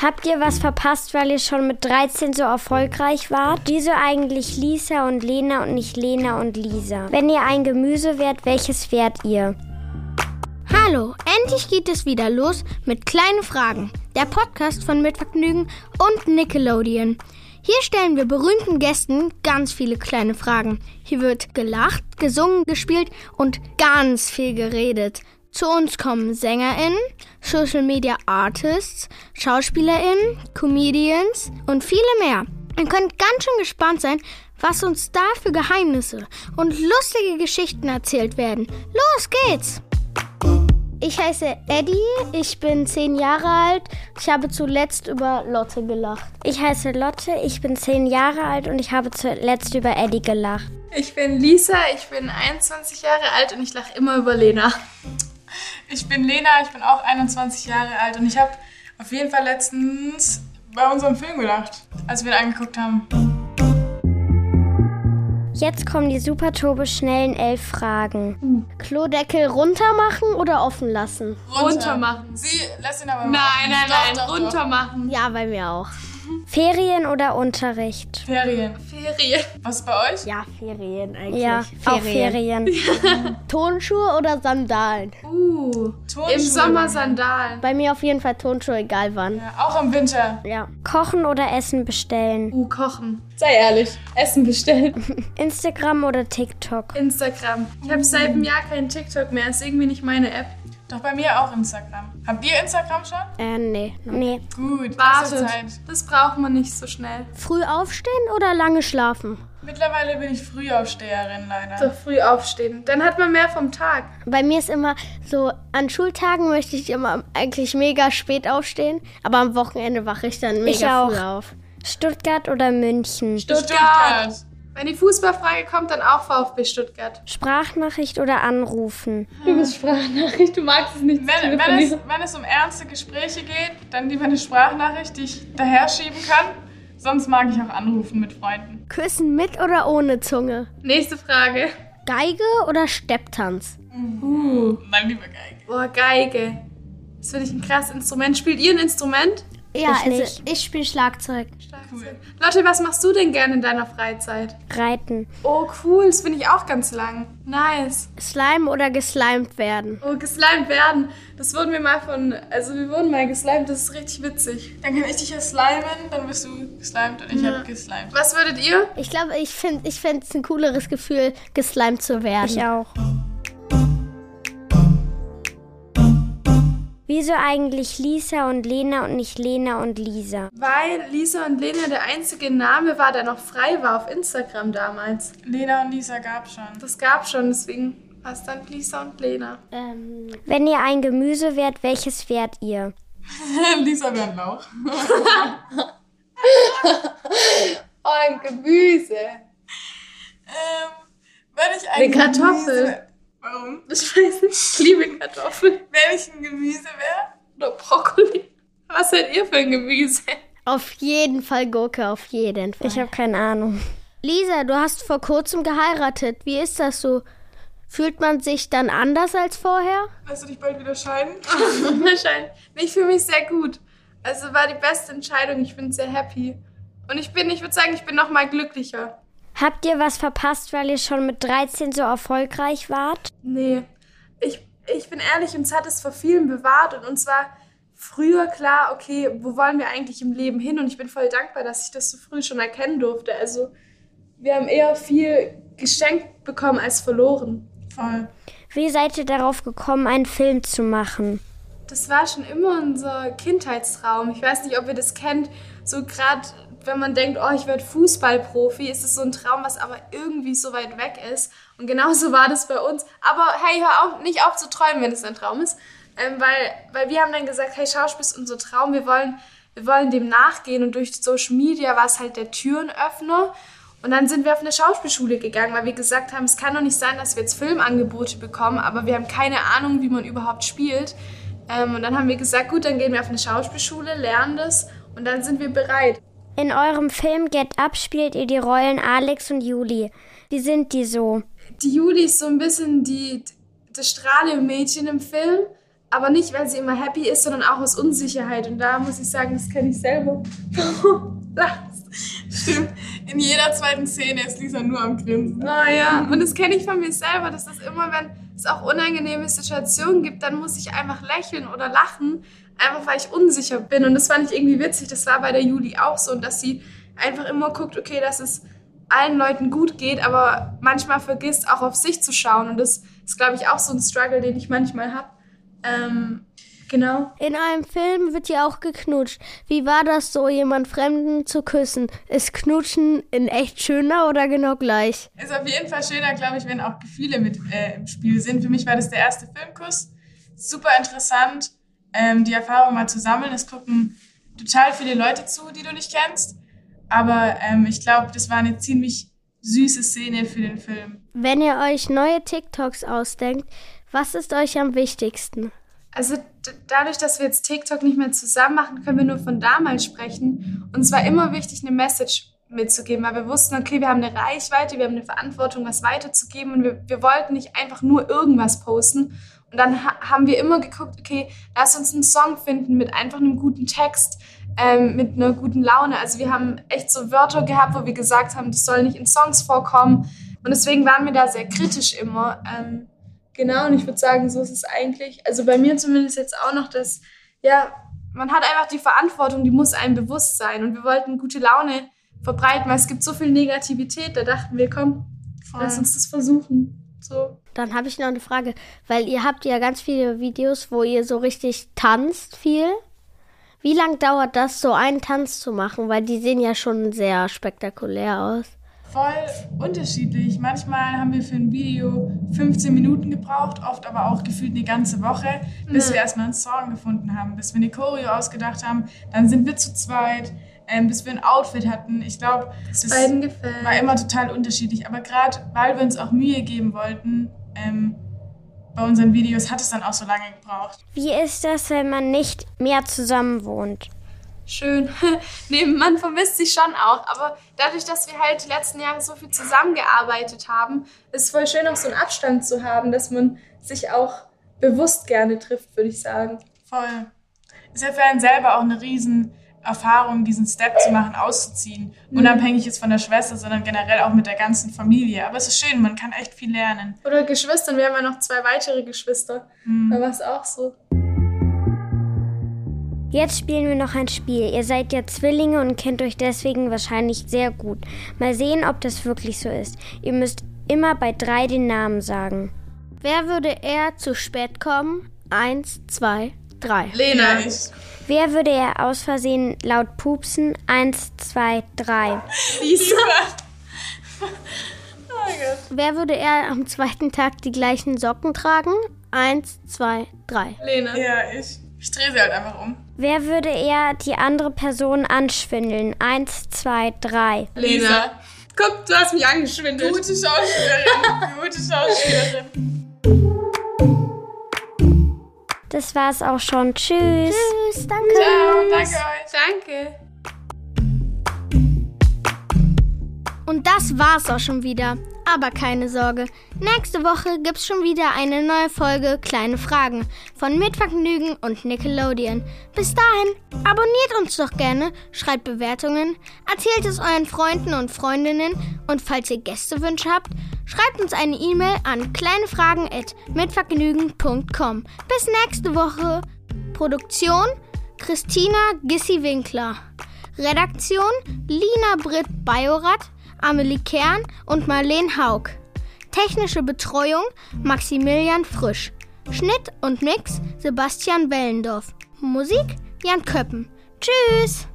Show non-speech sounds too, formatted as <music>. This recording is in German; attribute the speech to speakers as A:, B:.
A: Habt ihr was verpasst, weil ihr schon mit 13 so erfolgreich wart? Wieso eigentlich Lisa und Lena und nicht Lena und Lisa? Wenn ihr ein Gemüse wärt, welches wärt ihr?
B: Hallo, endlich geht es wieder los mit kleinen Fragen. Der Podcast von Mitvergnügen und Nickelodeon. Hier stellen wir berühmten Gästen ganz viele kleine Fragen. Hier wird gelacht, gesungen, gespielt und ganz viel geredet. Zu uns kommen SängerInnen, Social Media Artists, SchauspielerInnen, Comedians und viele mehr. Ihr könnt ganz schön gespannt sein, was uns da für Geheimnisse und lustige Geschichten erzählt werden. Los geht's! Ich heiße Eddie, ich bin zehn Jahre alt. Ich habe zuletzt über Lotte gelacht.
A: Ich heiße Lotte, ich bin zehn Jahre alt und ich habe zuletzt über Eddie gelacht.
C: Ich bin Lisa, ich bin 21 Jahre alt und ich lache immer über Lena.
D: Ich bin Lena, ich bin auch 21 Jahre alt und ich habe auf jeden Fall letztens bei unserem Film gelacht, als wir ihn angeguckt haben.
A: Jetzt kommen die super turbo schnellen elf Fragen.
B: Klodeckel runter machen oder offen lassen?
C: Runter machen.
D: Sie lässt ihn aber
C: Nein,
D: machen.
C: nein,
D: Doch,
C: nein,
D: doch, doch.
C: runter machen.
B: Ja, bei mir auch.
A: Ferien oder Unterricht?
D: Ferien.
C: Ferien.
D: Was bei euch?
B: Ja, Ferien eigentlich.
A: Ja, auch Ferien. <laughs>
B: Tonschuhe oder Sandalen?
C: Uh,
D: Turnschuhe.
C: im Sommer Sandalen.
B: Bei mir auf jeden Fall Tonschuhe, egal wann.
D: Ja, auch im Winter.
B: Ja.
A: Kochen oder Essen bestellen?
C: Uh, kochen. Sei ehrlich, Essen bestellen. <laughs> <laughs>
A: Instagram oder TikTok?
C: Instagram. Ich habe seit einem Jahr kein TikTok mehr, ist irgendwie nicht meine App.
D: Doch bei mir auch Instagram. Habt ihr Instagram schon?
B: Äh, nee.
A: Nee.
D: Gut,
C: Wartet,
D: Zeit.
C: das braucht man nicht so schnell.
B: Früh aufstehen oder lange schlafen?
D: Mittlerweile bin ich Frühaufsteherin leider.
C: So früh aufstehen. Dann hat man mehr vom Tag.
B: Bei mir ist immer so, an Schultagen möchte ich immer eigentlich mega spät aufstehen, aber am Wochenende wache ich dann mega
A: auch.
B: früh auf.
A: Stuttgart oder München?
C: Stuttgart. Wenn die Fußballfrage kommt, dann auch VfB Stuttgart.
A: Sprachnachricht oder anrufen?
C: Du bist Sprachnachricht, du magst es nicht.
D: Wenn, wenn, es, wenn es um ernste Gespräche geht, dann lieber eine Sprachnachricht, die ich daher schieben kann. Sonst mag ich auch anrufen mit Freunden.
B: Küssen mit oder ohne Zunge?
C: Nächste Frage.
B: Geige oder Stepptanz?
D: Dann lieber Geige.
C: Boah, Geige. Das finde ich ein krasses Instrument. Spielt ihr ein Instrument?
B: Ja,
A: Ich
B: also
A: nicht.
B: ich spiele Schlagzeug.
D: Cool.
C: Lotte, was machst du denn gerne in deiner Freizeit?
A: Reiten.
C: Oh, cool. Das finde ich auch ganz lang. Nice.
B: Slime oder geslimed werden?
C: Oh, geslimed werden. Das wurden wir mal von, also wir wurden mal geslimed. Das ist richtig witzig.
D: Dann kann ich dich ja slimen, dann bist du geslimed und ich hab geslimed.
C: Was würdet ihr?
B: Ich glaube, ich finde ich fände es ein cooleres Gefühl, geslimed zu werden.
A: Ich auch. Wieso eigentlich Lisa und Lena und nicht Lena und Lisa?
C: Weil Lisa und Lena der einzige Name war, der noch frei war auf Instagram damals.
D: Lena und Lisa gab schon.
C: Das gab schon, deswegen war es dann Lisa und Lena.
B: Ähm,
A: Wenn ihr ein Gemüse wärt, welches wärt ihr? <laughs>
D: Lisa wäre ein Lauch. <laughs>
C: Oh, ein Gemüse.
D: Ähm, wenn ich ein
C: Eine Kartoffel.
D: Gemüse, warum?
C: Ich weiß nicht, ich liebe Kartoffeln.
D: Wenn ich ein Gemüse wäre?
C: Oder Brokkoli. Was seid ihr für ein Gemüse?
B: auf jeden Fall Gurke, auf jeden Fall.
A: Ich habe keine Ahnung.
B: Lisa, du hast vor kurzem geheiratet. Wie ist das so? Fühlt man sich dann anders als vorher?
D: Lässt du dich bald wieder scheiden? <laughs>
C: Wahrscheinlich. Ich fühle mich sehr gut. Also war die beste Entscheidung. Ich bin sehr happy. Und ich bin, ich würde sagen, ich bin noch mal glücklicher.
A: Habt ihr was verpasst, weil ihr schon mit 13 so erfolgreich wart?
C: Nee, ich, ich bin ehrlich, uns hat es vor vielen bewahrt und uns war früher klar, okay, wo wollen wir eigentlich im Leben hin? Und ich bin voll dankbar, dass ich das so früh schon erkennen durfte. Also wir haben eher viel geschenkt bekommen als verloren.
D: Voll.
A: Wie seid ihr darauf gekommen, einen Film zu machen?
C: Das war schon immer unser Kindheitstraum. Ich weiß nicht, ob ihr das kennt. So gerade, wenn man denkt, oh, ich werde Fußballprofi, ist es so ein Traum, was aber irgendwie so weit weg ist. Und genauso war das bei uns. Aber hey, hör auf, nicht auf zu träumen, wenn es ein Traum ist. Ähm, weil, weil wir haben dann gesagt, hey, Schauspiel ist unser Traum. Wir wollen, wir wollen dem nachgehen. Und durch Social Media war es halt der Türenöffner. Und dann sind wir auf eine Schauspielschule gegangen, weil wir gesagt haben, es kann doch nicht sein, dass wir jetzt Filmangebote bekommen, aber wir haben keine Ahnung, wie man überhaupt spielt. Ähm, und dann haben wir gesagt, gut, dann gehen wir auf eine Schauspielschule, lernen das und dann sind wir bereit.
A: In eurem Film Get Up spielt ihr die Rollen Alex und Juli. Wie sind die so?
C: Die Juli ist so ein bisschen die, das Strahle-Mädchen im Film. aber nicht, weil sie immer happy ist, sondern auch aus Unsicherheit. Und da muss ich sagen, das kenne ich selber. <laughs>
D: Stimmt. In jeder zweiten Szene ist Lisa nur am Grinsen.
C: Naja, und das kenne ich von mir selber, dass das immer, wenn es auch unangenehme Situationen gibt, dann muss ich einfach lächeln oder lachen, einfach weil ich unsicher bin. Und das fand ich irgendwie witzig. Das war bei der Juli auch so, und dass sie einfach immer guckt, okay, dass es allen Leuten gut geht, aber manchmal vergisst auch auf sich zu schauen. Und das ist, glaube ich, auch so ein Struggle, den ich manchmal habe. Ähm, genau.
B: In einem Film wird ja auch geknutscht. Wie war das so, jemand Fremden zu küssen? Ist Knutschen in echt schöner oder genau gleich?
D: Ist auf jeden Fall schöner, glaube ich, wenn auch Gefühle mit äh, im Spiel sind. Für mich war das der erste Filmkuss. Super interessant, ähm, die Erfahrung mal zu sammeln. Es gucken total viele Leute zu, die du nicht kennst. Aber ähm, ich glaube, das war eine ziemlich süße Szene für den Film.
B: Wenn ihr euch neue TikToks ausdenkt, was ist euch am wichtigsten?
C: Also dadurch, dass wir jetzt TikTok nicht mehr zusammen machen, können wir nur von damals sprechen. Und es war immer wichtig, eine Message mitzugeben, weil wir wussten, okay, wir haben eine Reichweite, wir haben eine Verantwortung, was weiterzugeben und wir, wir wollten nicht einfach nur irgendwas posten. Und dann ha haben wir immer geguckt, okay, lass uns einen Song finden mit einfach einem guten Text, ähm, mit einer guten Laune. Also wir haben echt so Wörter gehabt, wo wir gesagt haben, das soll nicht in Songs vorkommen. Und deswegen waren wir da sehr kritisch immer. Ähm, Genau, und ich würde sagen, so ist es eigentlich. Also bei mir zumindest jetzt auch noch, dass, ja, man hat einfach die Verantwortung, die muss einem bewusst sein. Und wir wollten gute Laune verbreiten, weil es gibt so viel Negativität. Da dachten wir, komm, Voll. lass uns das versuchen. So.
B: Dann habe ich noch eine Frage, weil ihr habt ja ganz viele Videos, wo ihr so richtig tanzt viel. Wie lange dauert das, so einen Tanz zu machen? Weil die sehen ja schon sehr spektakulär aus
D: voll unterschiedlich. Manchmal haben wir für ein Video 15 Minuten gebraucht, oft aber auch gefühlt eine ganze Woche, bis ja. wir erstmal einen Song gefunden haben, bis wir eine Choreo ausgedacht haben. Dann sind wir zu zweit, ähm, bis wir ein Outfit hatten. Ich glaube, das war immer total unterschiedlich. Aber gerade weil wir uns auch Mühe geben wollten, ähm, bei unseren Videos hat es dann auch so lange gebraucht.
A: Wie ist das, wenn man nicht mehr zusammen wohnt?
C: Schön. <laughs> nee, man vermisst sich schon auch. Aber dadurch, dass wir halt die letzten Jahre so viel zusammengearbeitet haben, ist es voll schön, auch so einen Abstand zu haben, dass man sich auch bewusst gerne trifft, würde ich sagen.
D: Voll. Ist ja für einen selber auch eine riesen Erfahrung, diesen Step zu machen, auszuziehen. Mhm. Unabhängig jetzt von der Schwester, sondern generell auch mit der ganzen Familie. Aber es ist schön, man kann echt viel lernen.
C: Oder Geschwistern, wir haben ja noch zwei weitere Geschwister. Mhm. Da war es auch so.
A: Jetzt spielen wir noch ein Spiel. Ihr seid ja Zwillinge und kennt euch deswegen wahrscheinlich sehr gut. Mal sehen, ob das wirklich so ist. Ihr müsst immer bei drei den Namen sagen.
B: Wer würde eher zu spät kommen? Eins, zwei, drei.
C: Lena.
A: Wer würde eher aus Versehen laut pupsen? Eins, zwei, drei.
C: Lisa.
B: oh Wer würde eher am zweiten Tag die gleichen Socken tragen? Eins, zwei, drei.
C: Lena.
D: Ja, ich. Ich drehe sie halt einfach um.
A: Wer würde eher die andere Person anschwindeln? Eins, zwei, drei.
C: Lena. Guck, du hast mich angeschwindelt.
D: Gute Schauspielerin. Gute Schauspielerin.
A: Das war's auch schon. Tschüss.
B: Tschüss, danke.
D: Ciao, danke euch.
C: Danke.
B: Und das war's auch schon wieder. Aber keine Sorge, nächste Woche gibt's schon wieder eine neue Folge Kleine Fragen von Mitvergnügen und Nickelodeon. Bis dahin, abonniert uns doch gerne, schreibt Bewertungen, erzählt es euren Freunden und Freundinnen und falls ihr Gästewünsche habt, schreibt uns eine E-Mail an kleinefragen@mitvergnügen.com. Bis nächste Woche. Produktion Christina Gissi-Winkler. Redaktion Lina Britt Bajorat. Amelie Kern und Marlene Haug. Technische Betreuung Maximilian Frisch. Schnitt und Mix Sebastian Wellendorf. Musik Jan Köppen. Tschüss!